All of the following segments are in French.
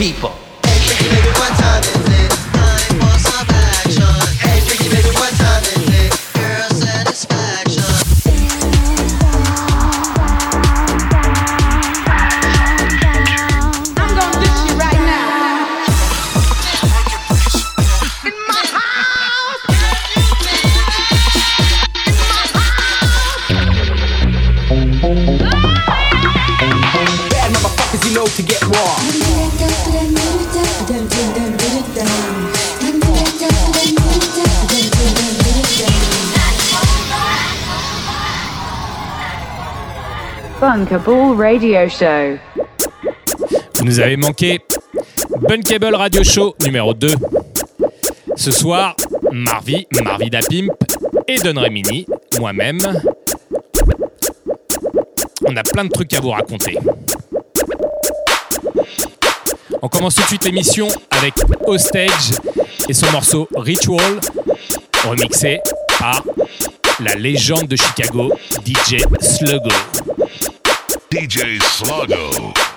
people. Radio Show. Vous nous avez manqué. Bunkable Radio Show numéro 2. Ce soir, Marvi, Marvi Pimp et Don Remini, moi-même. On a plein de trucs à vous raconter. On commence tout de suite l'émission avec Hostage et son morceau Ritual, remixé par la légende de Chicago, DJ Sluggo. DJ Sluggo.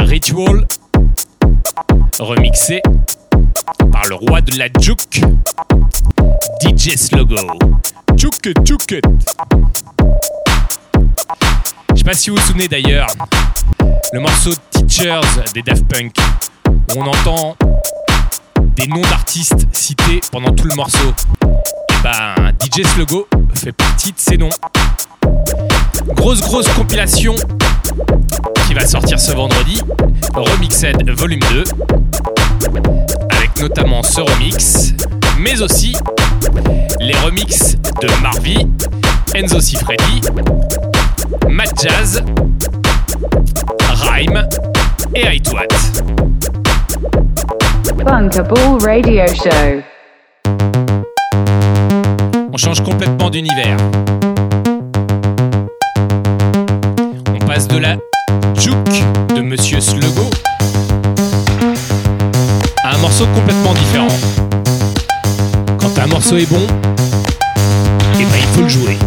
Ritual, remixé par le roi de la juke, DJ Slogo. Juke, juke. Je sais pas si vous vous souvenez d'ailleurs, le morceau Teachers des Daft Punk, où on entend des noms d'artistes cités pendant tout le morceau. Et eh ben, DJ Slogo fait partie de ces noms. Grosse, grosse compilation va sortir ce vendredi, Remixed Volume 2, avec notamment ce remix, mais aussi les remixes de Marvy, Enzo Cifredi, Matt Jazz, Rhyme et Itwat. Bunkable Radio Show. On change complètement d'univers. On passe de la juke de Monsieur Slego à un morceau complètement différent. Quand un morceau est bon, et ben il faut le jouer.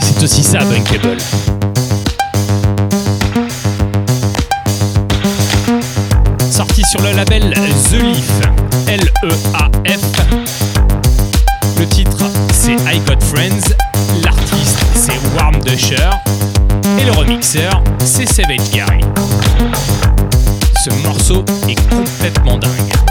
C'est aussi ça, Bunkable. Sorti sur le label The Leaf, L-E-A-F. Le titre c'est I Got Friends, c'est Warm Dusher et le remixeur c'est Savage Gary. Ce morceau est complètement dingue.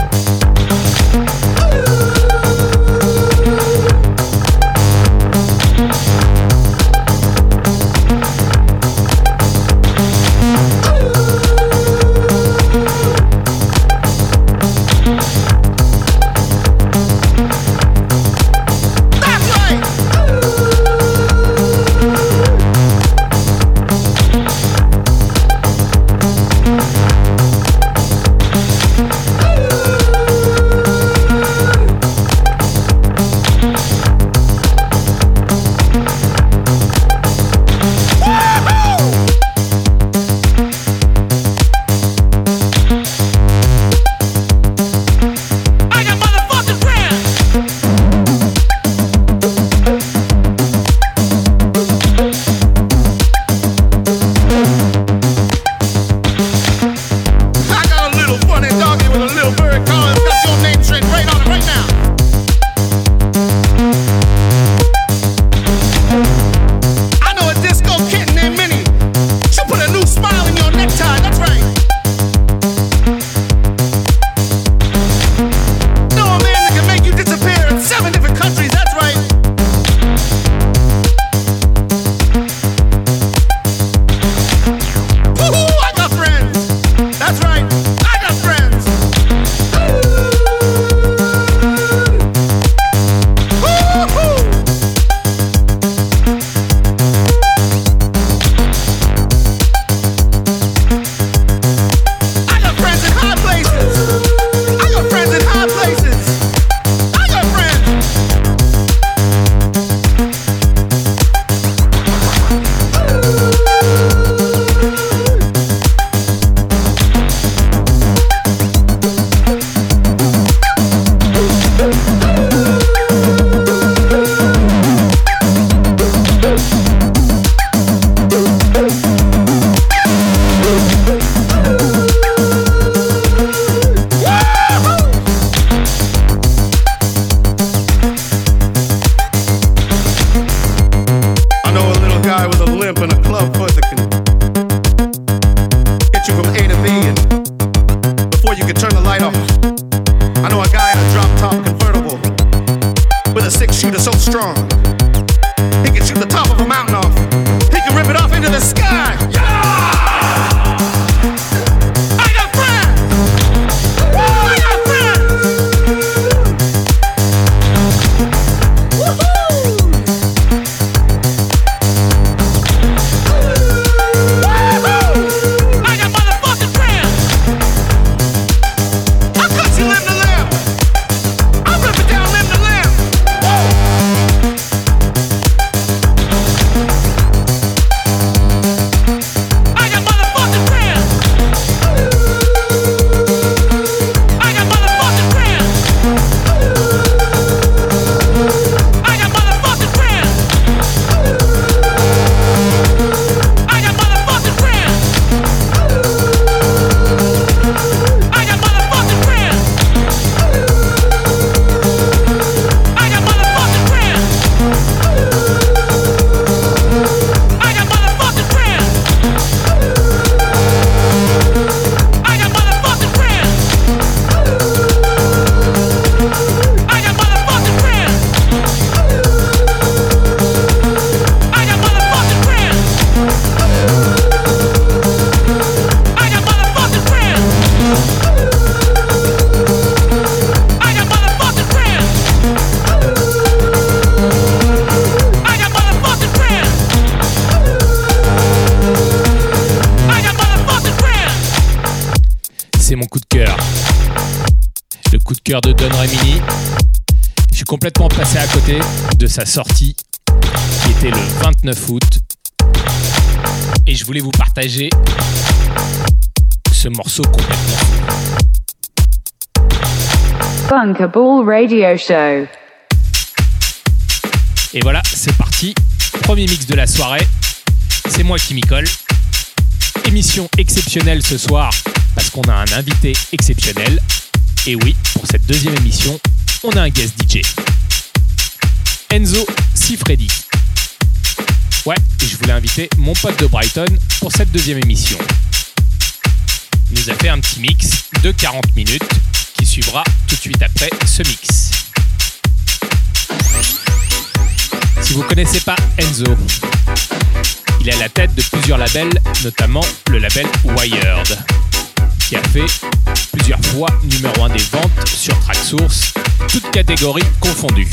Sa sortie qui était le 29 août. Et je voulais vous partager ce morceau complètement. Bunkable Radio Show. Et voilà, c'est parti. Premier mix de la soirée. C'est moi qui m'y colle. Émission exceptionnelle ce soir parce qu'on a un invité exceptionnel. Et oui, pour cette deuxième émission, on a un guest DJ. Enzo Sifredi. Ouais, et je voulais inviter mon pote de Brighton pour cette deuxième émission. Il nous a fait un petit mix de 40 minutes qui suivra tout de suite après ce mix. Si vous connaissez pas Enzo, il est à la tête de plusieurs labels, notamment le label Wired, qui a fait plusieurs fois numéro 1 des ventes sur Tracksource, toutes catégories confondues.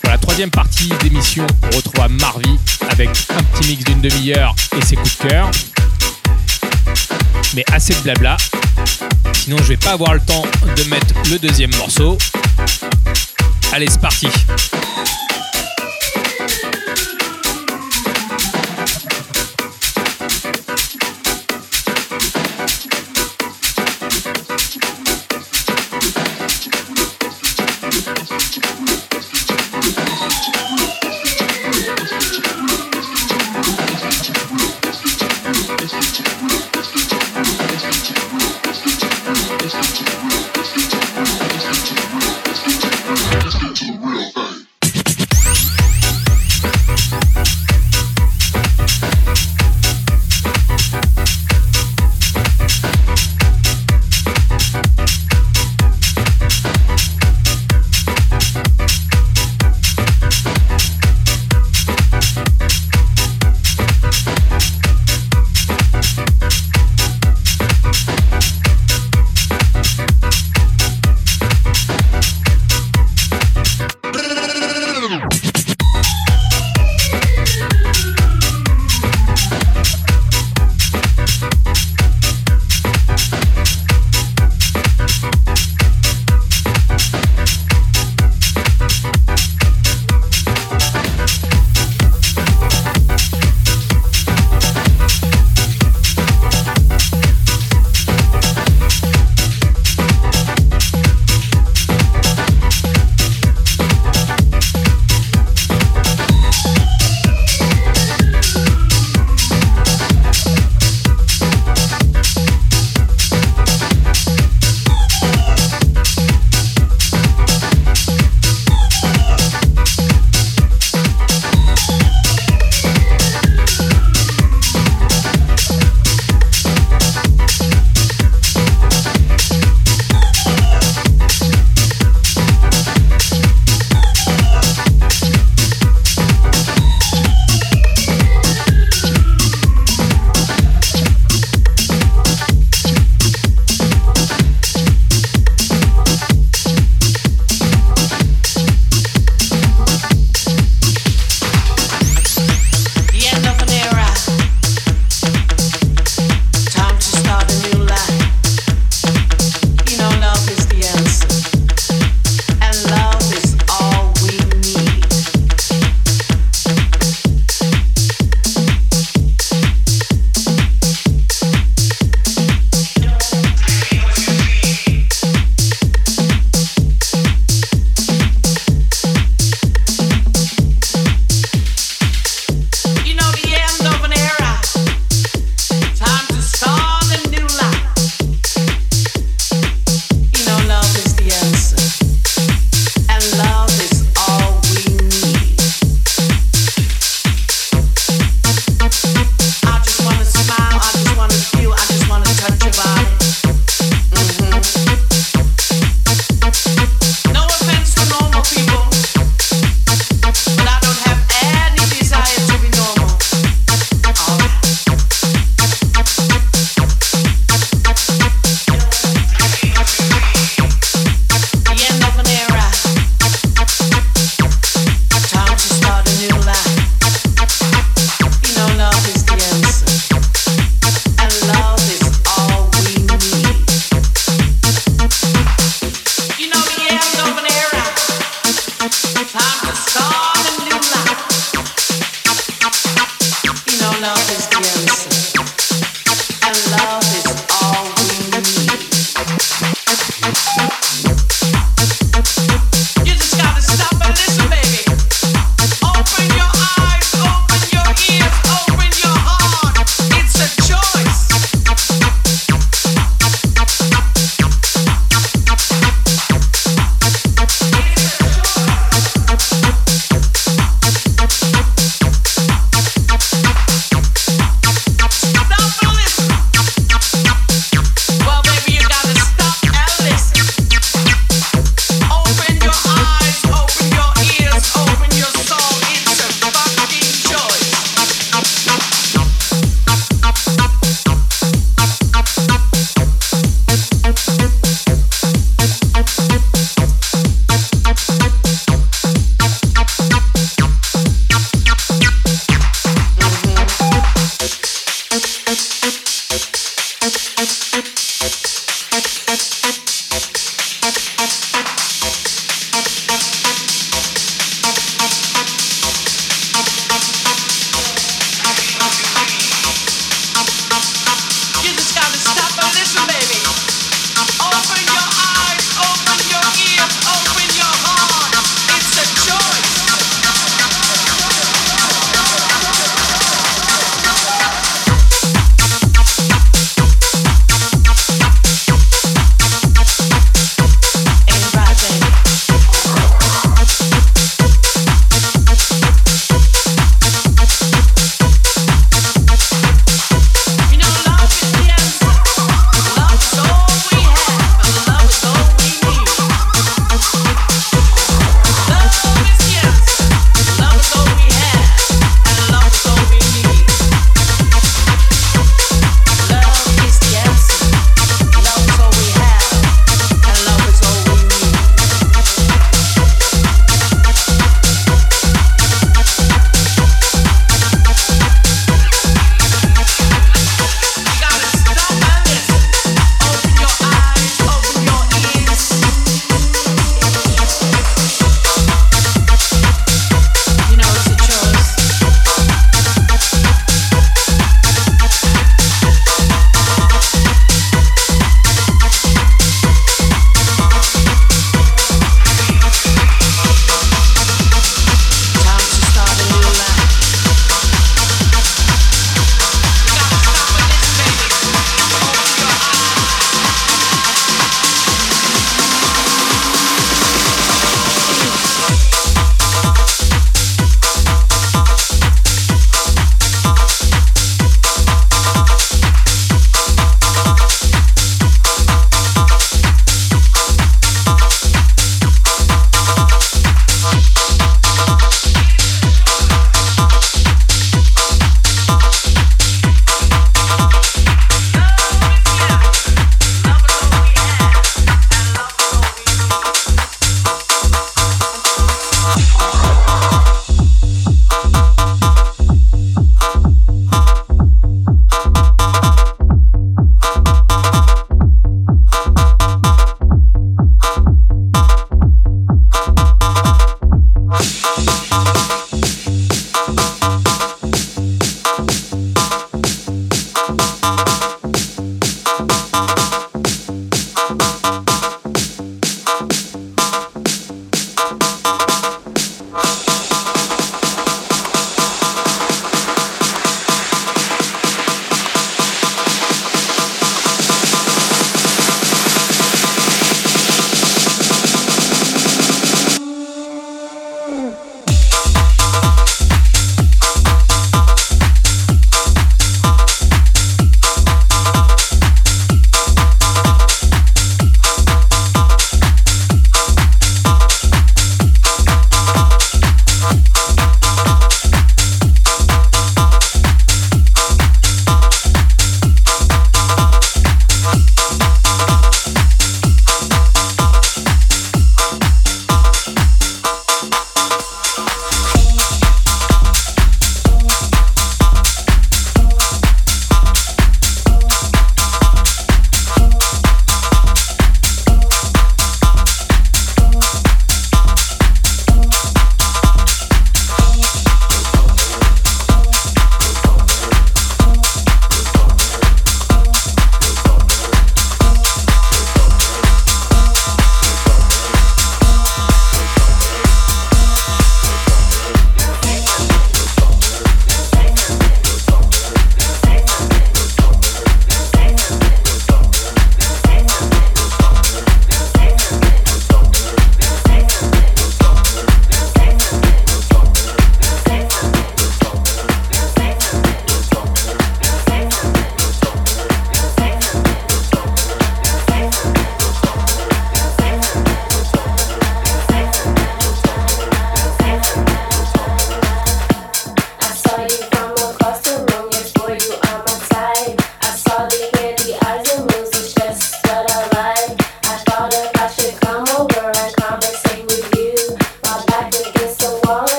Pour la troisième partie d'émission, on retrouve Marvi avec un petit mix d'une demi-heure et ses coups de cœur. Mais assez de blabla, sinon je vais pas avoir le temps de mettre le deuxième morceau. Allez, c'est parti.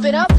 pump it up.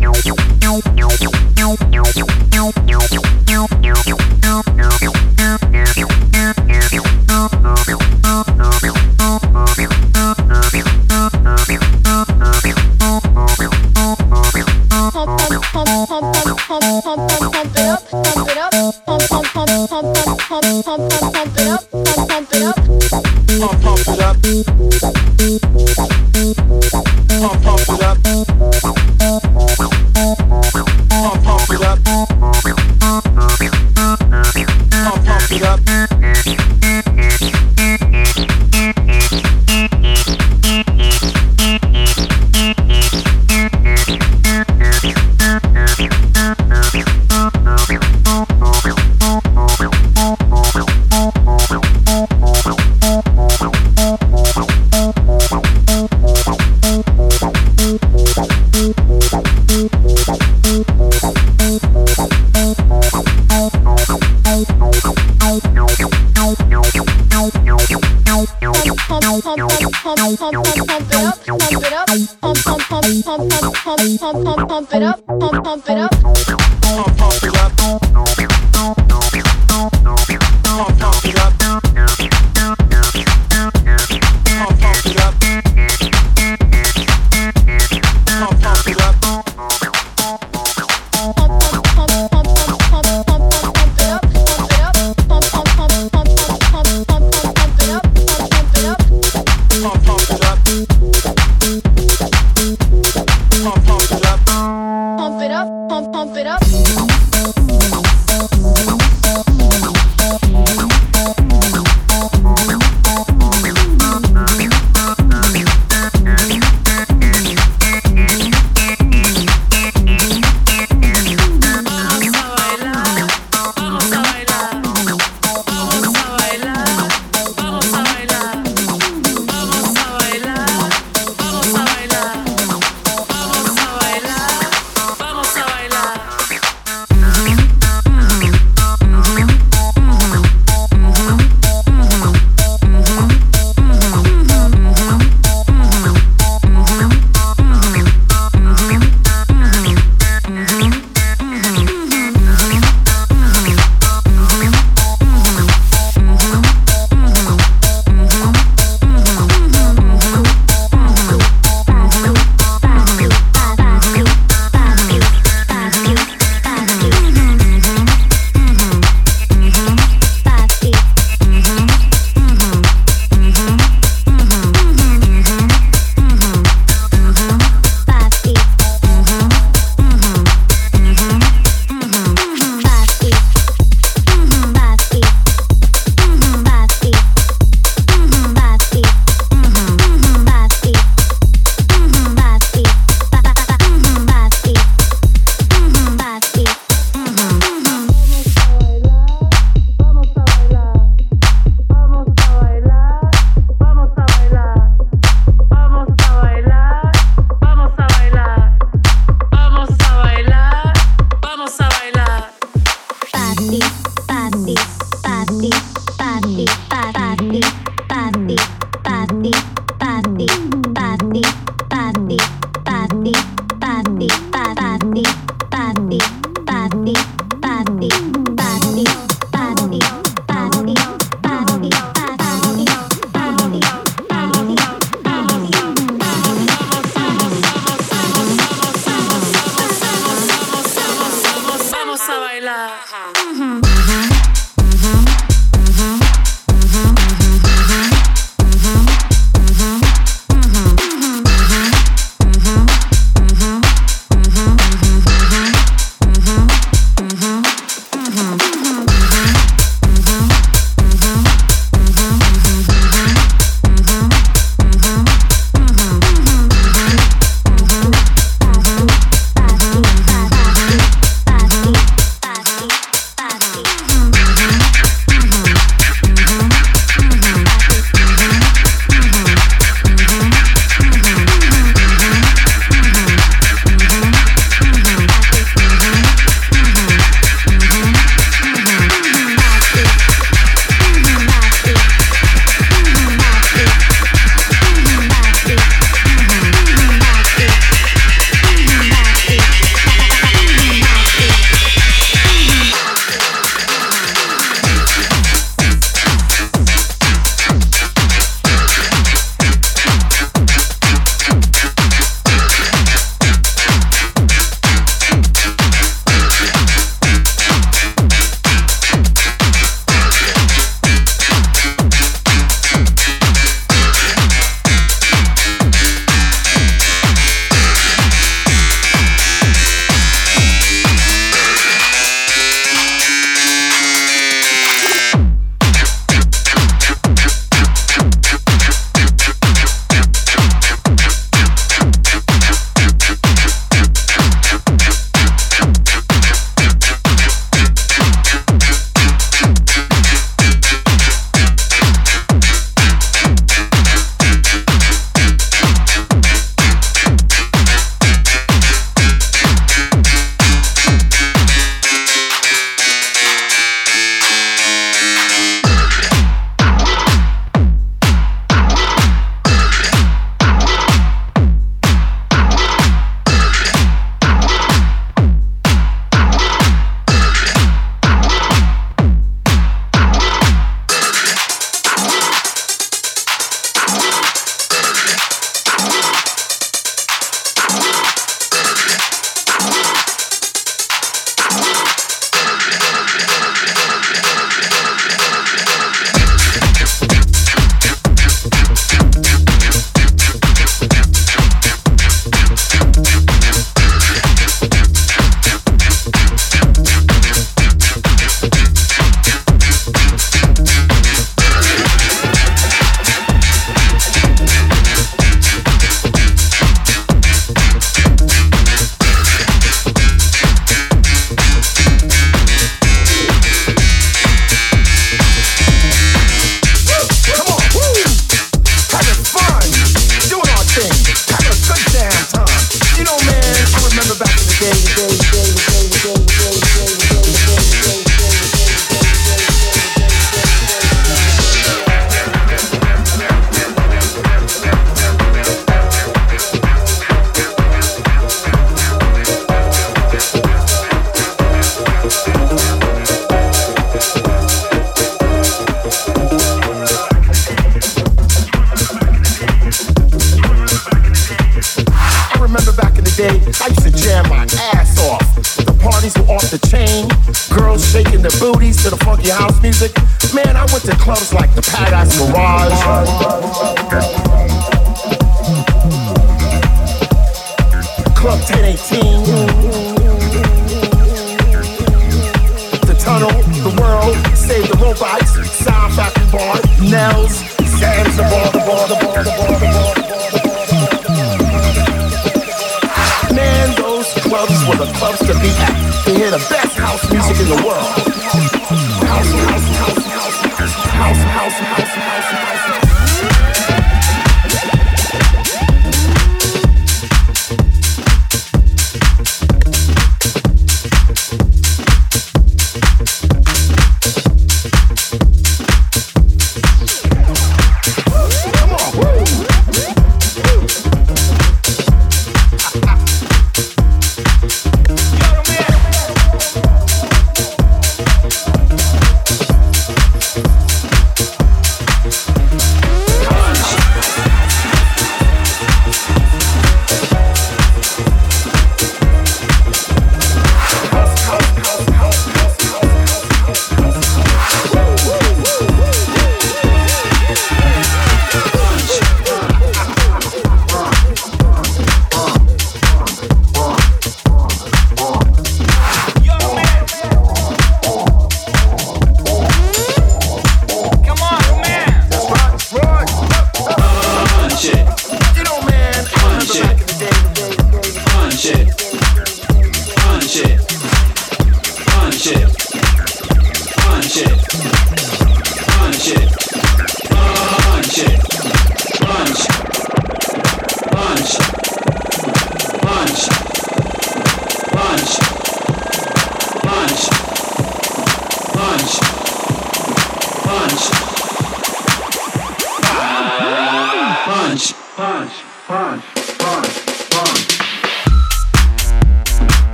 Like the Paradise Mirage.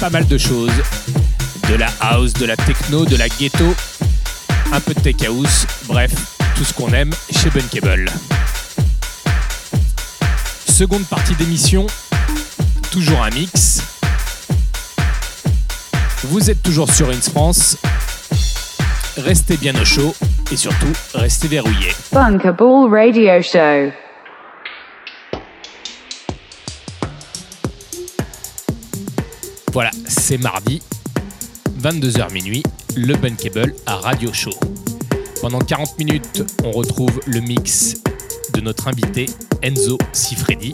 Pas mal de choses. De la house, de la techno, de la ghetto, un peu de tech house, bref, tout ce qu'on aime chez Bunkable. Seconde partie d'émission, toujours un mix. Vous êtes toujours sur Ins France. Restez bien au chaud et surtout, restez verrouillés. Bunkable Radio Show. Voilà, c'est mardi, 22h minuit, le Bunkable à Radio Show. Pendant 40 minutes, on retrouve le mix de notre invité Enzo Sifredi.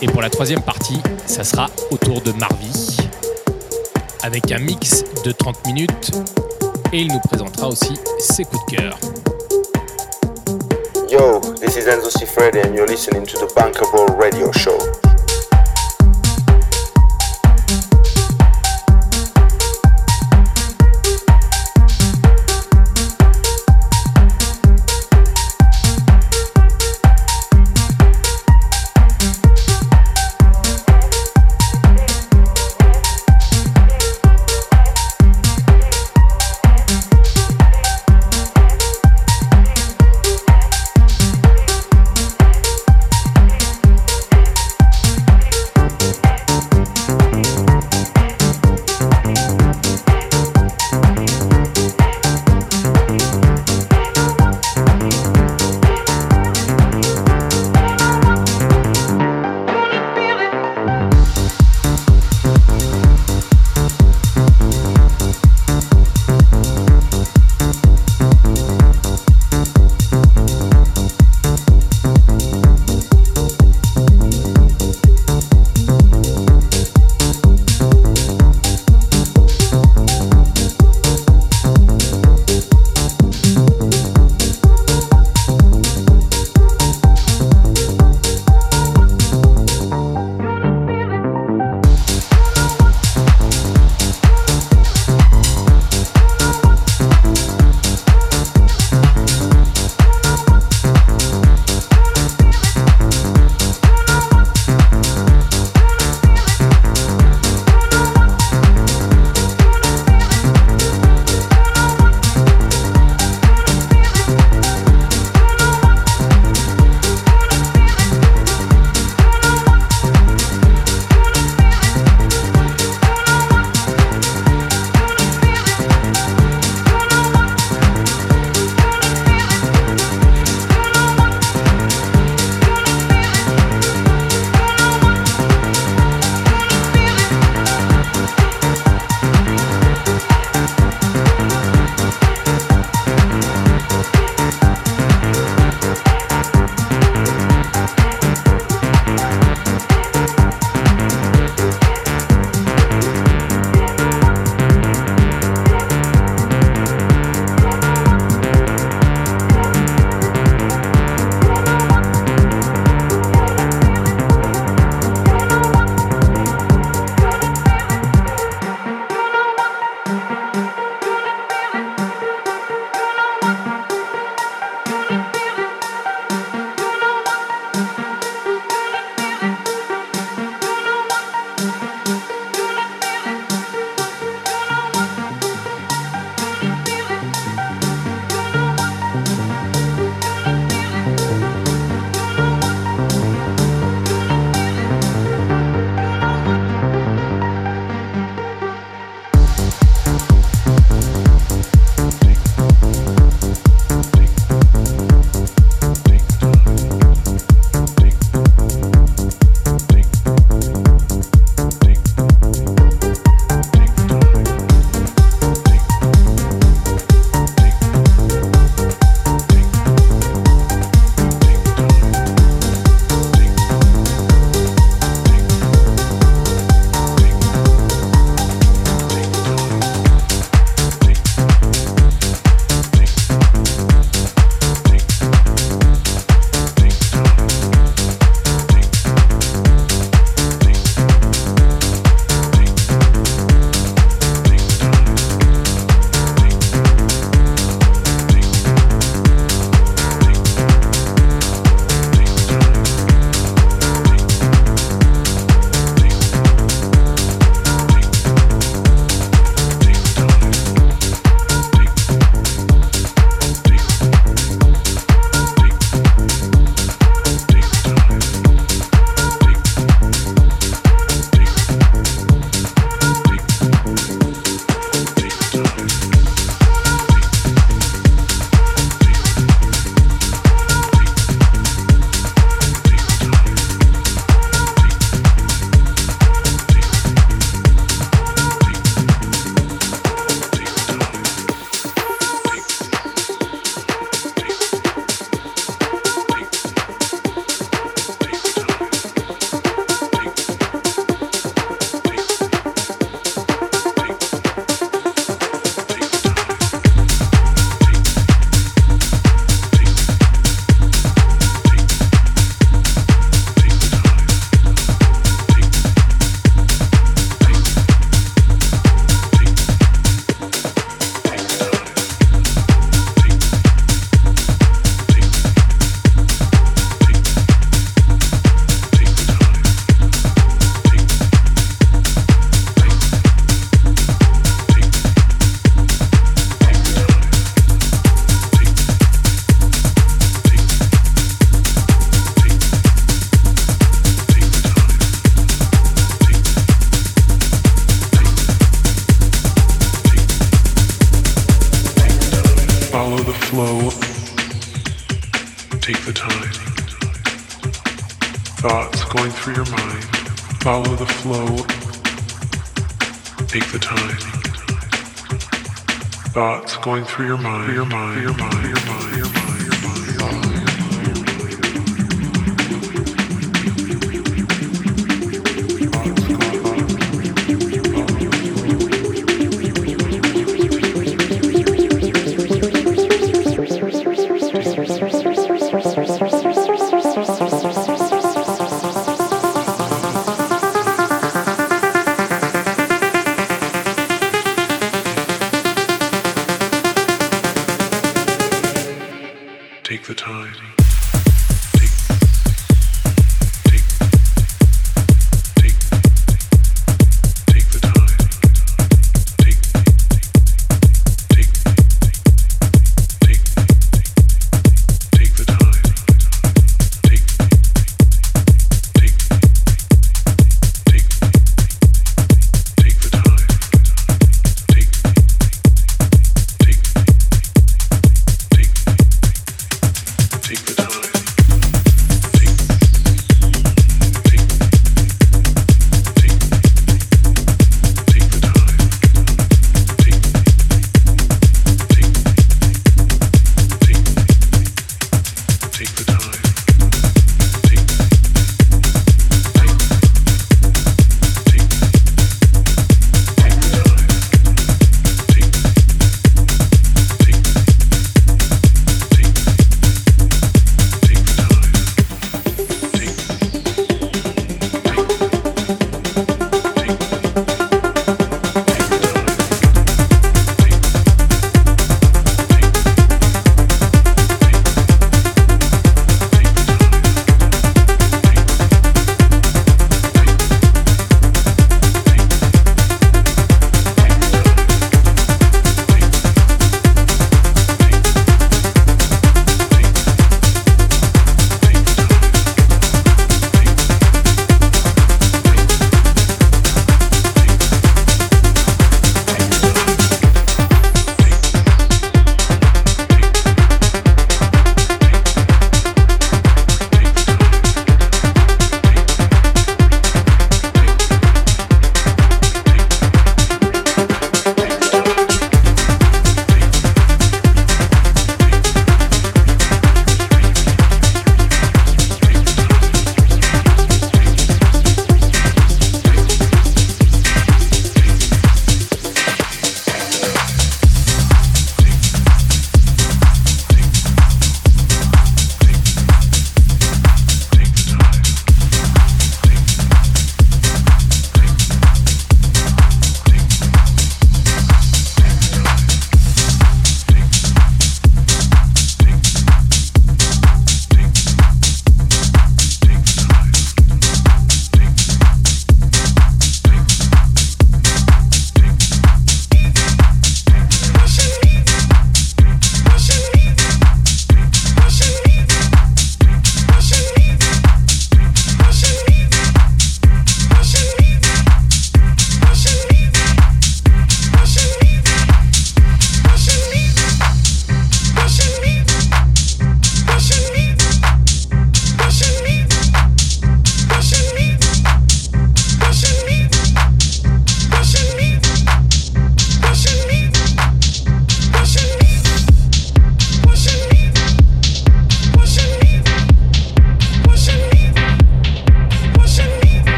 Et pour la troisième partie, ça sera autour de Marvi, avec un mix de 30 minutes. Et il nous présentera aussi ses coups de cœur. Yo, this is Enzo Sifredi and you're listening to the Bunkable Radio Show. for your mind. For mind. Mind.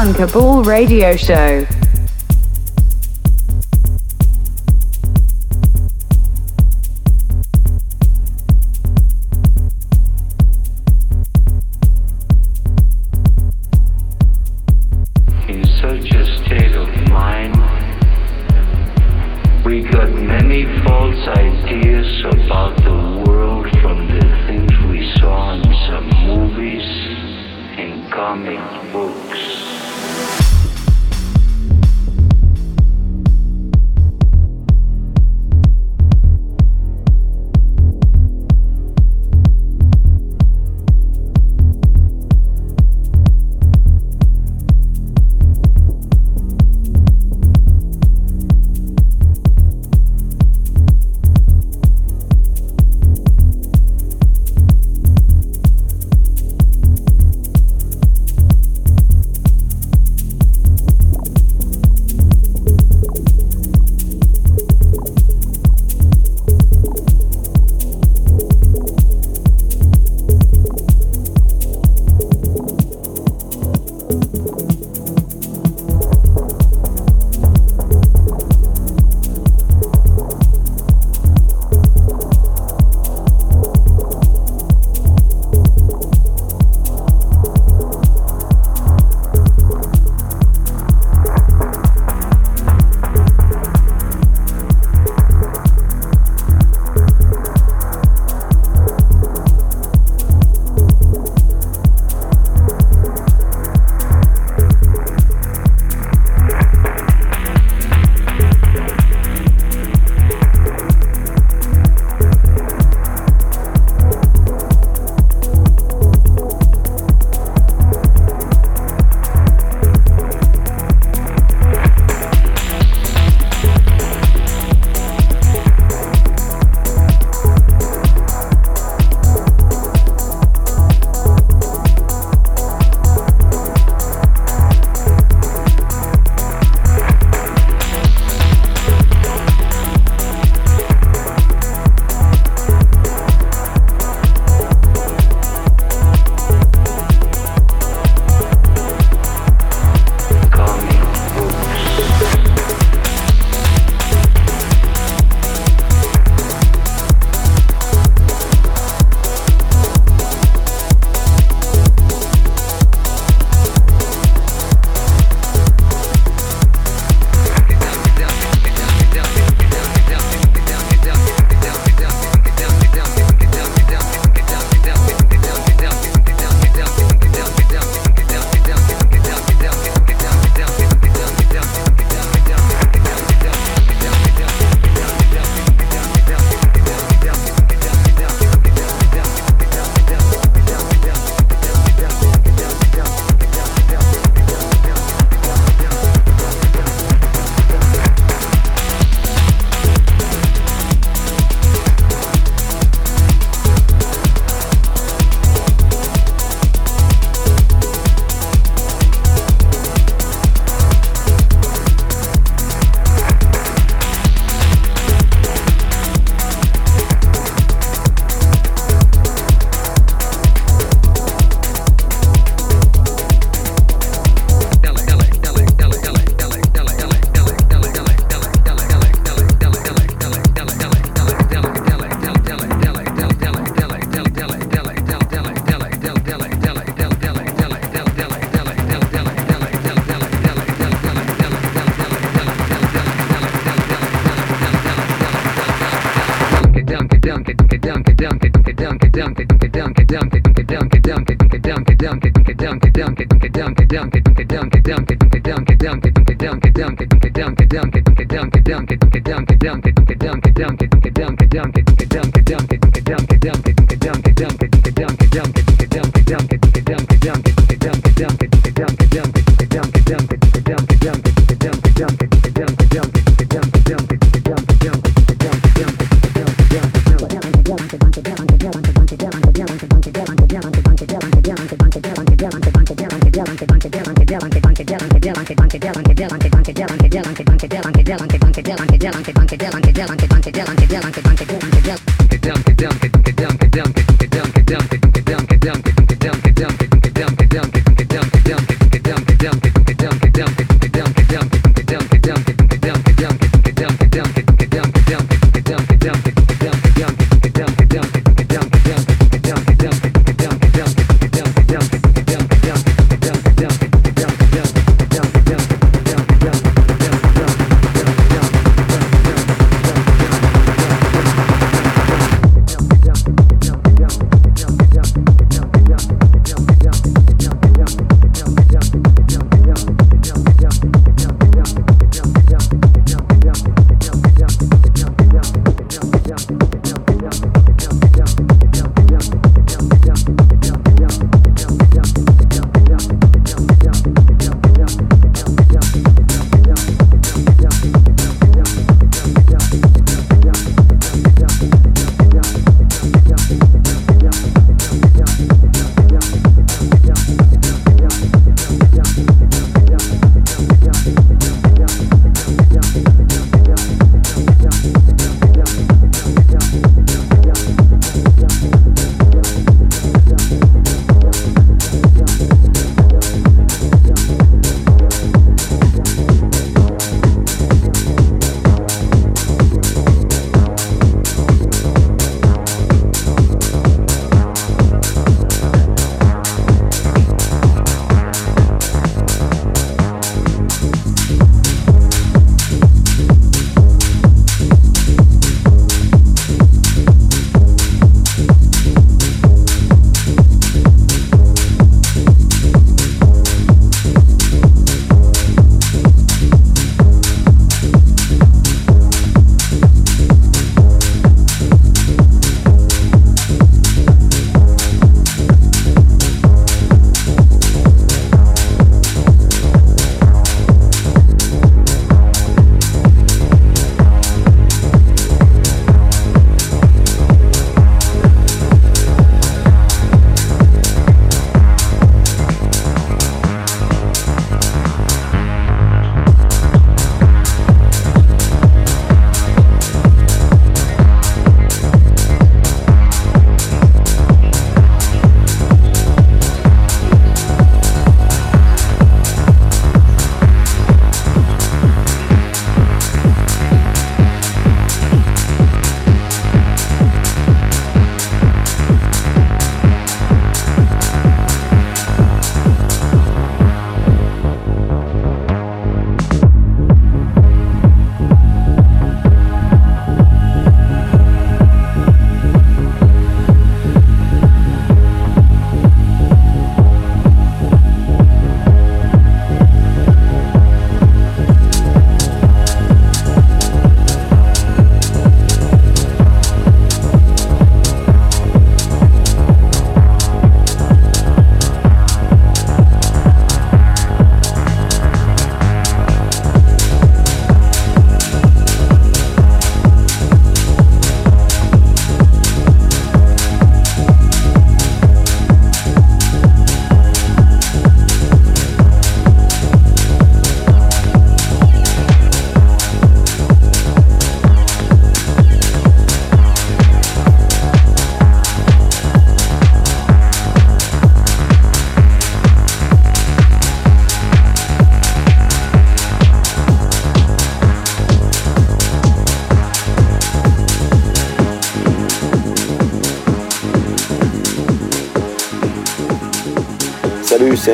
Kabul Radio Show.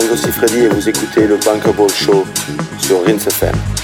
C'est Enzo Freddy et vous écoutez le Bankable Show sur Rinse FM.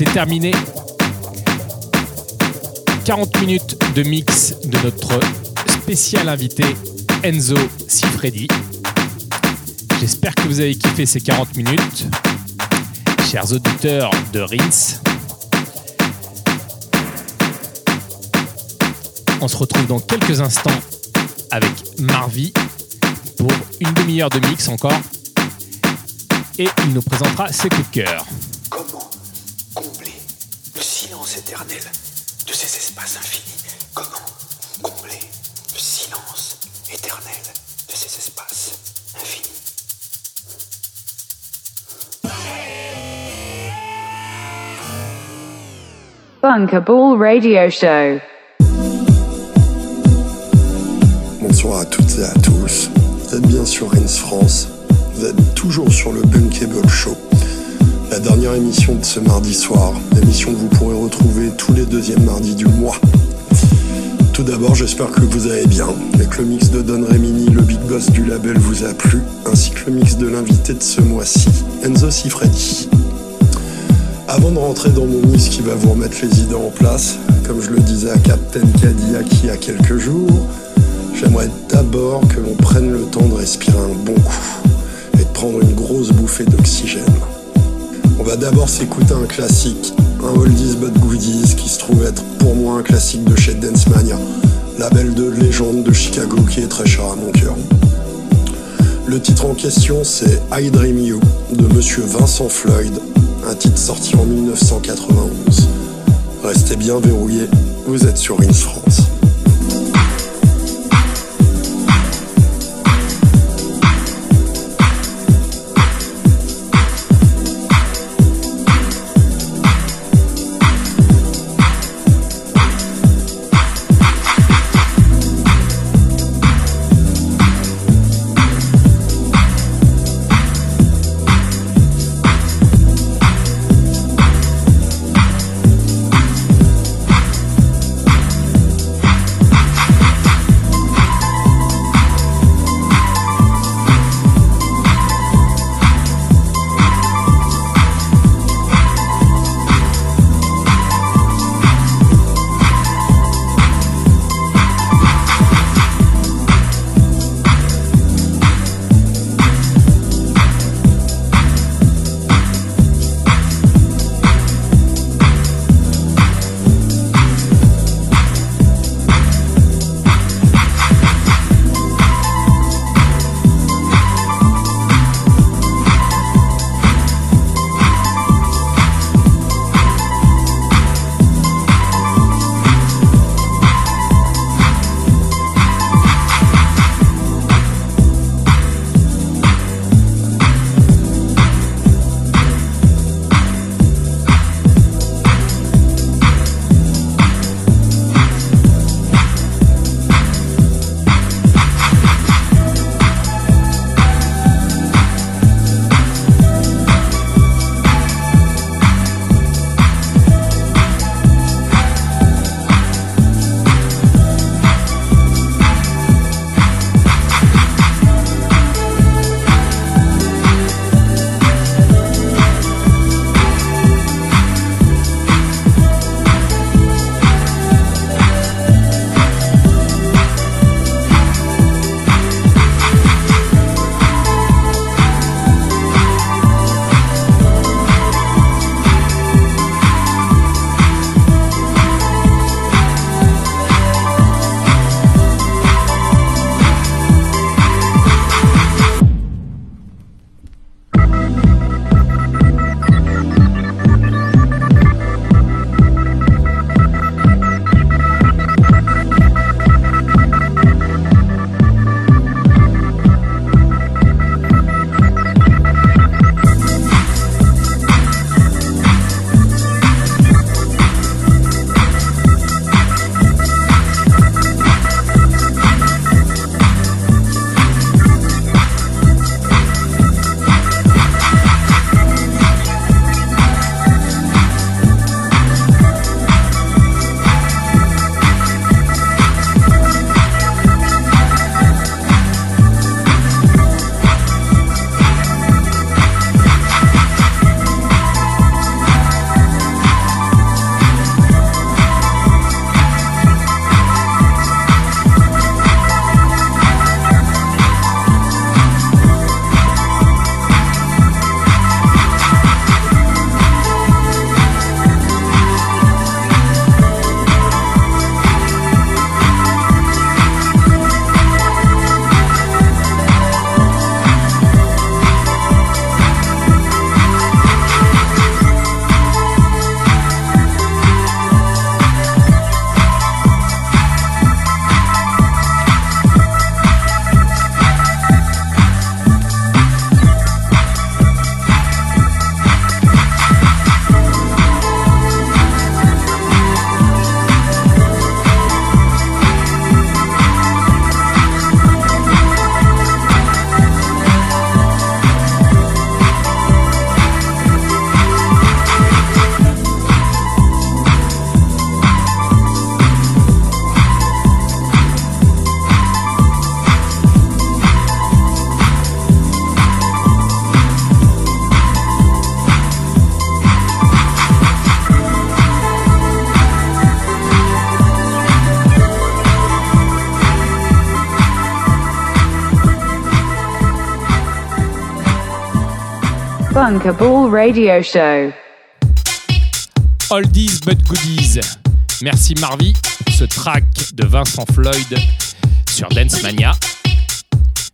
C'est terminé. 40 minutes de mix de notre spécial invité Enzo Sifredi. J'espère que vous avez kiffé ces 40 minutes. Chers auditeurs de Rins, on se retrouve dans quelques instants avec Marvi pour une demi-heure de mix encore. Et il nous présentera ses coups de cœur. Éternel de ces espaces infinis Comment combler le silence éternel de ces espaces infinis Bunkable Radio Show. Bonsoir à toutes et à tous. Vous êtes bien sur Rins France. Vous êtes toujours sur le Show. Dernière émission de ce mardi soir. Émission que vous pourrez retrouver tous les deuxièmes mardis du mois. Tout d'abord, j'espère que vous allez bien et que le mix de Don Remini, le big boss du label, vous a plu, ainsi que le mix de l'invité de ce mois-ci, Enzo Sifredi. Avant de rentrer dans mon mix qui va vous remettre les idées en place, comme je le disais à Captain Cadillac il y a quelques jours, j'aimerais d'abord que l'on prenne le temps de respirer un bon coup et de prendre une grosse bouffée d'oxygène. On va d'abord s'écouter un classique, un Oldies but Goodies qui se trouve être pour moi un classique de chez Dance Mania, label de légende de Chicago qui est très cher à mon cœur. Le titre en question c'est I Dream You de monsieur Vincent Floyd, un titre sorti en 1991. Restez bien verrouillés, vous êtes sur Rins France. Ball Radio Show. But goodies. Merci Marvy, ce track de Vincent Floyd sur Dance Mania.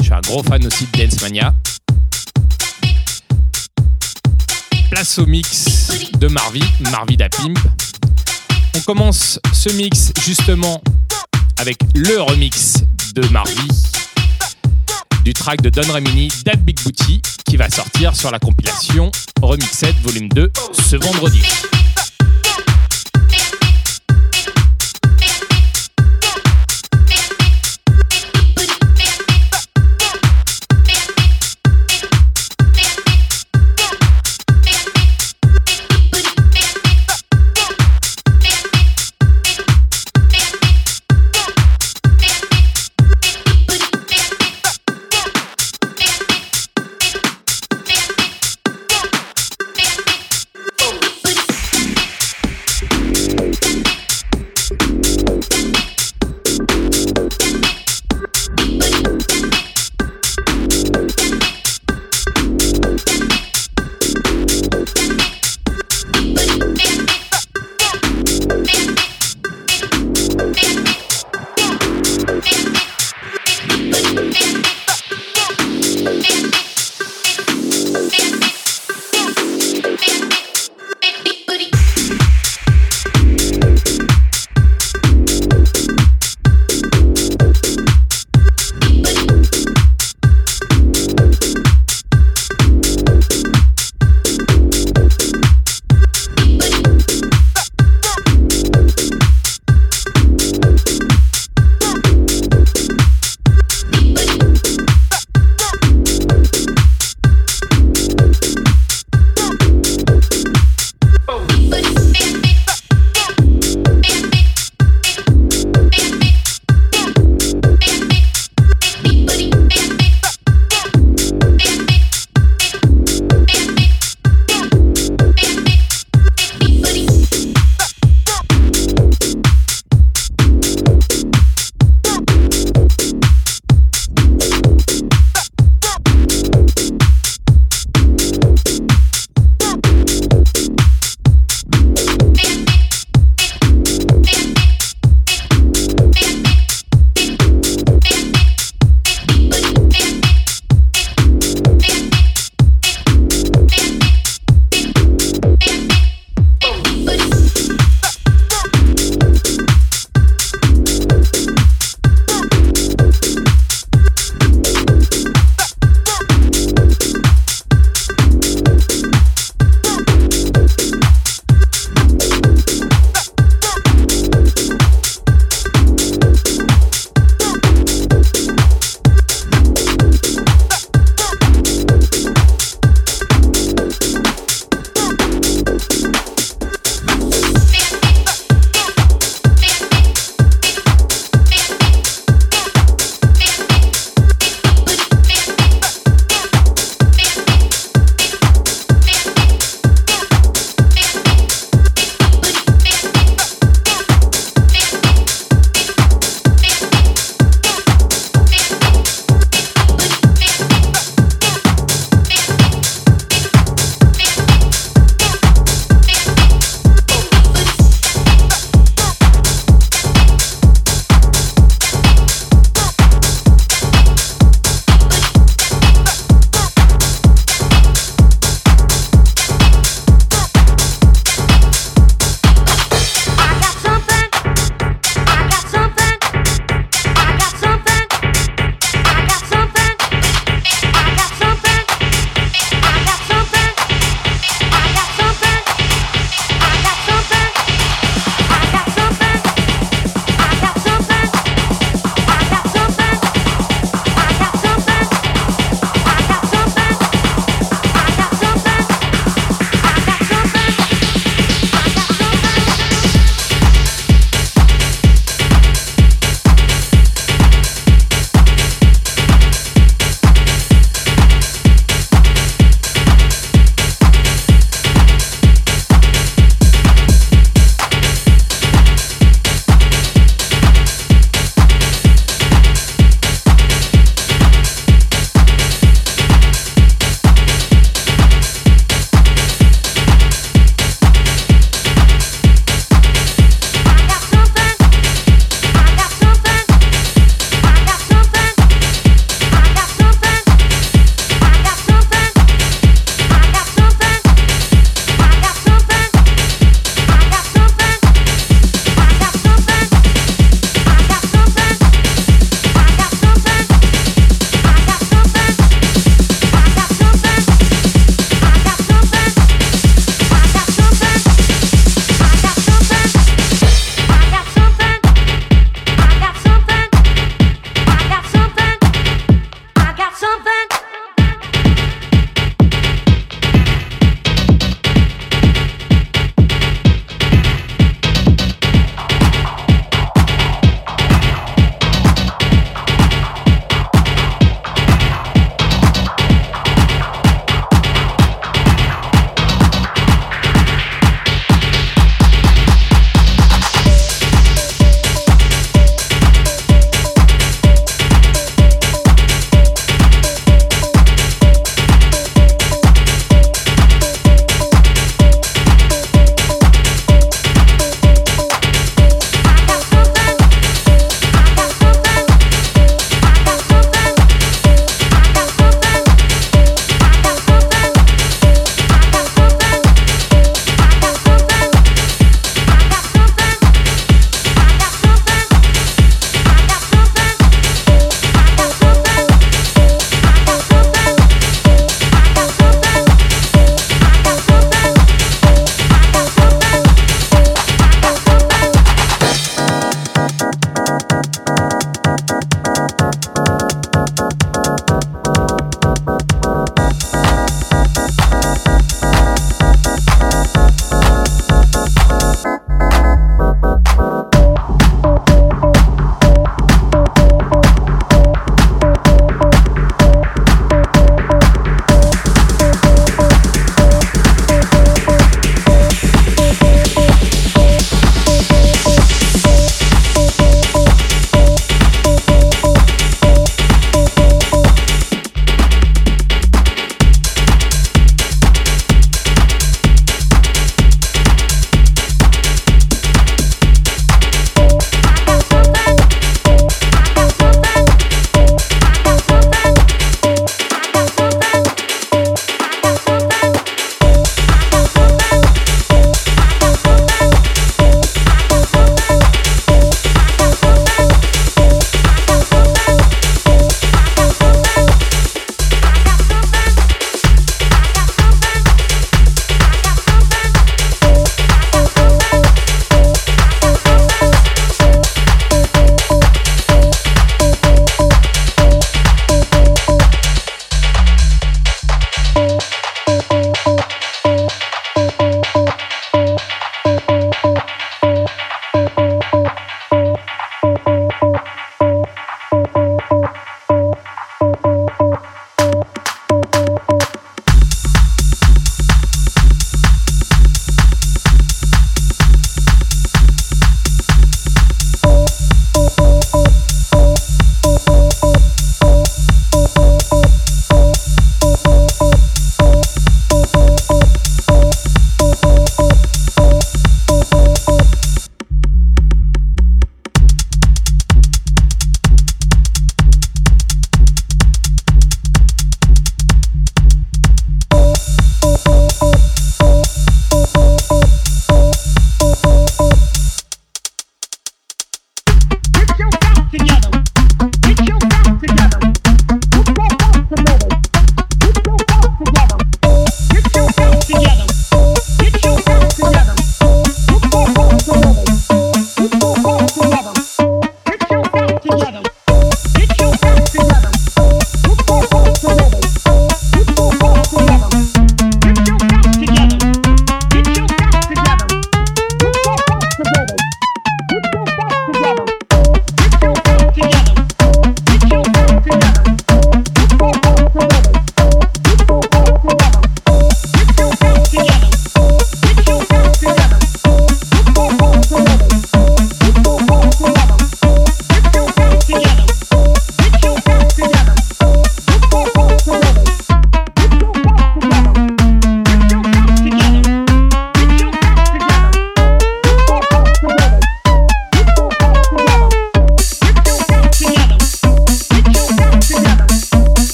Je suis un gros fan aussi de Dance Mania. Place au mix de Marvy, Marvy da Pimp. On commence ce mix justement avec le remix de Marvy du track de Don Remini, That Big Booty, qui va sortir sur la compilation Remixed Volume 2 ce vendredi.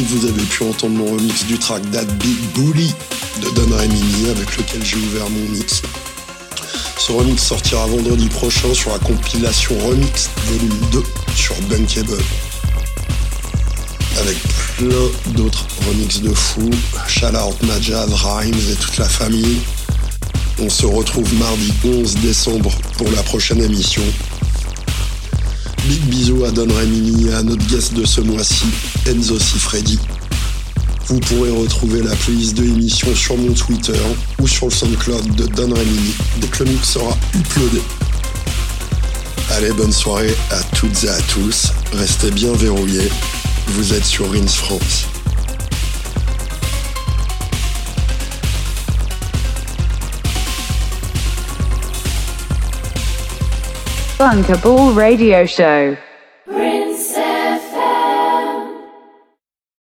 Vous avez pu entendre mon remix du track That Big Bully de Don Remini avec lequel j'ai ouvert mon mix. Ce remix sortira vendredi prochain sur la compilation Remix Volume 2 sur Bunkable. Avec plein d'autres remixes de fou, Shalout, Majaz, Rhymes et toute la famille. On se retrouve mardi 11 décembre pour la prochaine émission. Big bisous à Don Remini et à notre guest de ce mois-ci, Enzo Cifredi. Vous pourrez retrouver la playlist de l'émission sur mon Twitter ou sur le SoundCloud de Dan Ramini dès que le mix sera uploadé. Allez, bonne soirée à toutes et à tous. Restez bien verrouillés. Vous êtes sur Rins France. Radio Show.